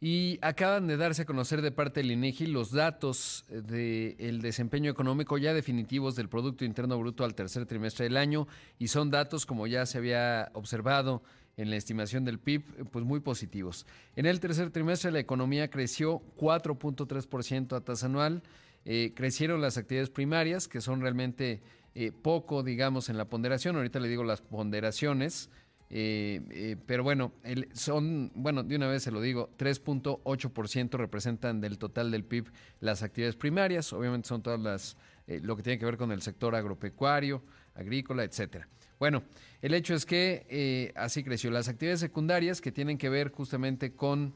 Y acaban de darse a conocer de parte del INEGI los datos del desempeño económico ya definitivos del Producto Interno Bruto al tercer trimestre del año y son datos, como ya se había observado en la estimación del PIB, pues muy positivos. En el tercer trimestre la economía creció 4.3% a tasa anual, eh, crecieron las actividades primarias, que son realmente eh, poco, digamos, en la ponderación. Ahorita le digo las ponderaciones. Eh, pero bueno, son, bueno, de una vez se lo digo, 3.8% representan del total del PIB las actividades primarias, obviamente son todas las, lo que tiene que ver con el sector agropecuario, agrícola, etcétera. Bueno, el hecho es que eh, así creció. Las actividades secundarias que tienen que ver justamente con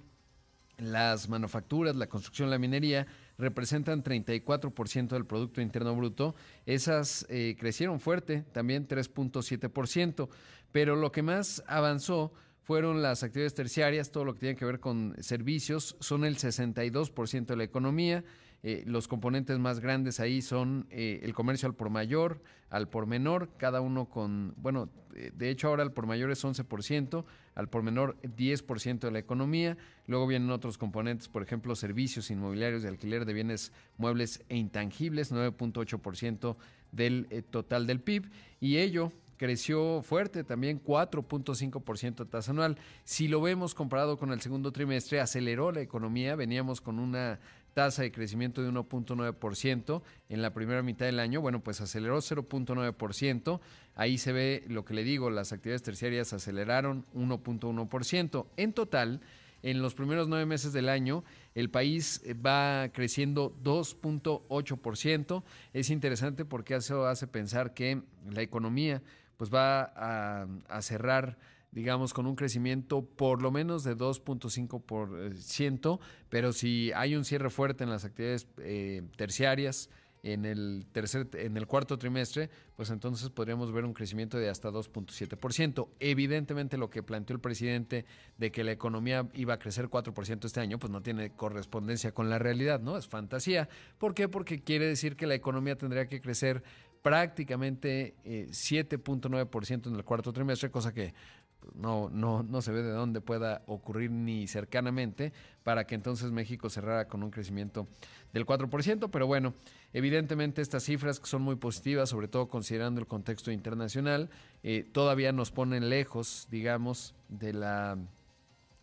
las manufacturas, la construcción, la minería, representan 34% del Producto Interno Bruto. Esas eh, crecieron fuerte, también 3.7%, pero lo que más avanzó fueron las actividades terciarias, todo lo que tiene que ver con servicios, son el 62% de la economía. Eh, los componentes más grandes ahí son eh, el comercio al por mayor, al por menor, cada uno con, bueno, eh, de hecho ahora el por mayor es 11%, al por menor 10% de la economía. Luego vienen otros componentes, por ejemplo, servicios inmobiliarios de alquiler de bienes muebles e intangibles, 9.8% del total del PIB. Y ello creció fuerte, también 4.5% tasa anual. Si lo vemos comparado con el segundo trimestre, aceleró la economía, veníamos con una tasa de crecimiento de 1.9% en la primera mitad del año, bueno, pues aceleró 0.9%, ahí se ve lo que le digo, las actividades terciarias aceleraron 1.1%. En total, en los primeros nueve meses del año, el país va creciendo 2.8%. Es interesante porque eso hace pensar que la economía pues va a, cerrar digamos, con un crecimiento por lo menos de 2.5%, pero si hay un cierre fuerte en las actividades eh, terciarias en el tercer en el cuarto trimestre, pues entonces podríamos ver un crecimiento de hasta 2.7%. Evidentemente lo que planteó el presidente de que la economía iba a crecer 4% este año, pues no tiene correspondencia con la realidad, ¿no? Es fantasía. ¿Por qué? Porque quiere decir que la economía tendría que crecer prácticamente 7.9% eh, en el cuarto trimestre, cosa que no, no, no se ve de dónde pueda ocurrir ni cercanamente para que entonces México cerrara con un crecimiento del 4%, pero bueno, evidentemente estas cifras que son muy positivas, sobre todo considerando el contexto internacional, eh, todavía nos ponen lejos, digamos, de la,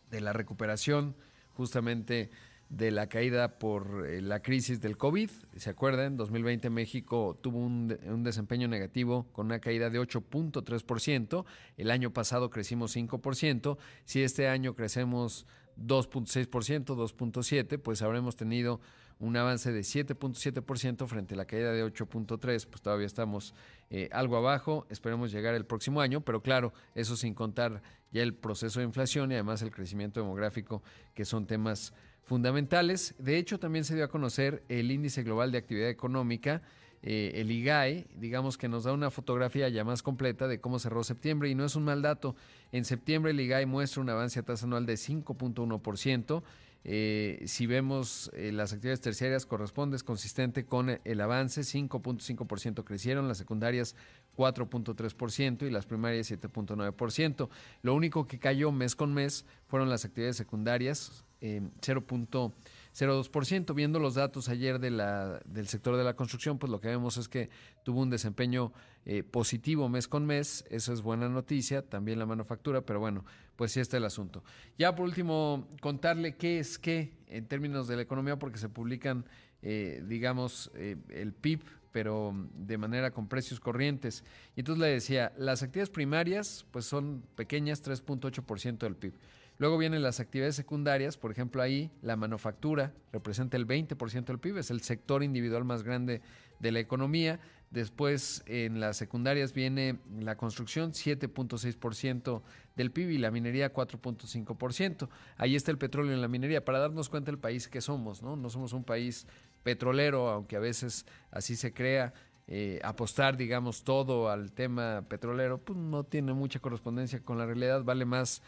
de la recuperación justamente de la caída por eh, la crisis del COVID. ¿Se acuerdan? En 2020 México tuvo un, un desempeño negativo con una caída de 8.3%. El año pasado crecimos 5%. Si este año crecemos 2.6%, 2.7%, pues habremos tenido un avance de 7.7% frente a la caída de 8.3%, pues todavía estamos eh, algo abajo, esperemos llegar el próximo año, pero claro, eso sin contar ya el proceso de inflación y además el crecimiento demográfico, que son temas fundamentales. De hecho, también se dio a conocer el índice global de actividad económica, eh, el IGAE, digamos que nos da una fotografía ya más completa de cómo cerró septiembre y no es un mal dato. En septiembre el IGAE muestra un avance a tasa anual de 5.1%. Eh, si vemos eh, las actividades terciarias corresponde, es consistente con el avance, 5.5% crecieron, las secundarias 4.3% y las primarias 7.9%. Lo único que cayó mes con mes fueron las actividades secundarias, 0.02%. Viendo los datos ayer de la, del sector de la construcción, pues lo que vemos es que tuvo un desempeño eh, positivo mes con mes. Eso es buena noticia. También la manufactura, pero bueno, pues sí está el asunto. Ya por último, contarle qué es qué en términos de la economía, porque se publican, eh, digamos, eh, el PIB pero de manera con precios corrientes. Y entonces le decía, las actividades primarias pues son pequeñas, 3.8% del PIB. Luego vienen las actividades secundarias, por ejemplo ahí la manufactura representa el 20% del PIB, es el sector individual más grande de la economía. Después en las secundarias viene la construcción, 7.6% del PIB y la minería 4.5%. Ahí está el petróleo en la minería, para darnos cuenta del país que somos, ¿no? No somos un país petrolero, aunque a veces así se crea. Eh, apostar, digamos, todo al tema petrolero, pues no tiene mucha correspondencia con la realidad, vale más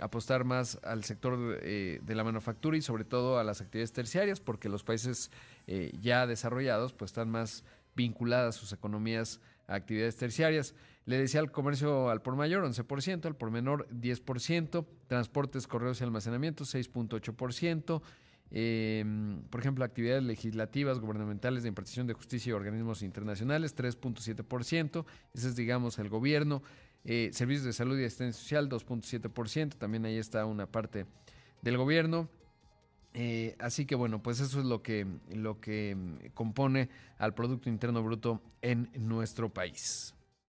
apostar más al sector eh, de la manufactura y sobre todo a las actividades terciarias, porque los países eh, ya desarrollados pues están más vinculadas sus economías actividades terciarias. Le decía al comercio al por mayor 11%, al por menor 10%, transportes, correos y almacenamiento 6.8%. Em, por ejemplo, actividades legislativas, gubernamentales de impartición de justicia y organismos internacionales, 3.7%. Ese es, digamos, el gobierno. Eh, servicios de salud y asistencia social, 2.7%. También ahí está una parte del gobierno. Eh, así que bueno, pues eso es lo que, lo que compone al Producto Interno Bruto en nuestro país.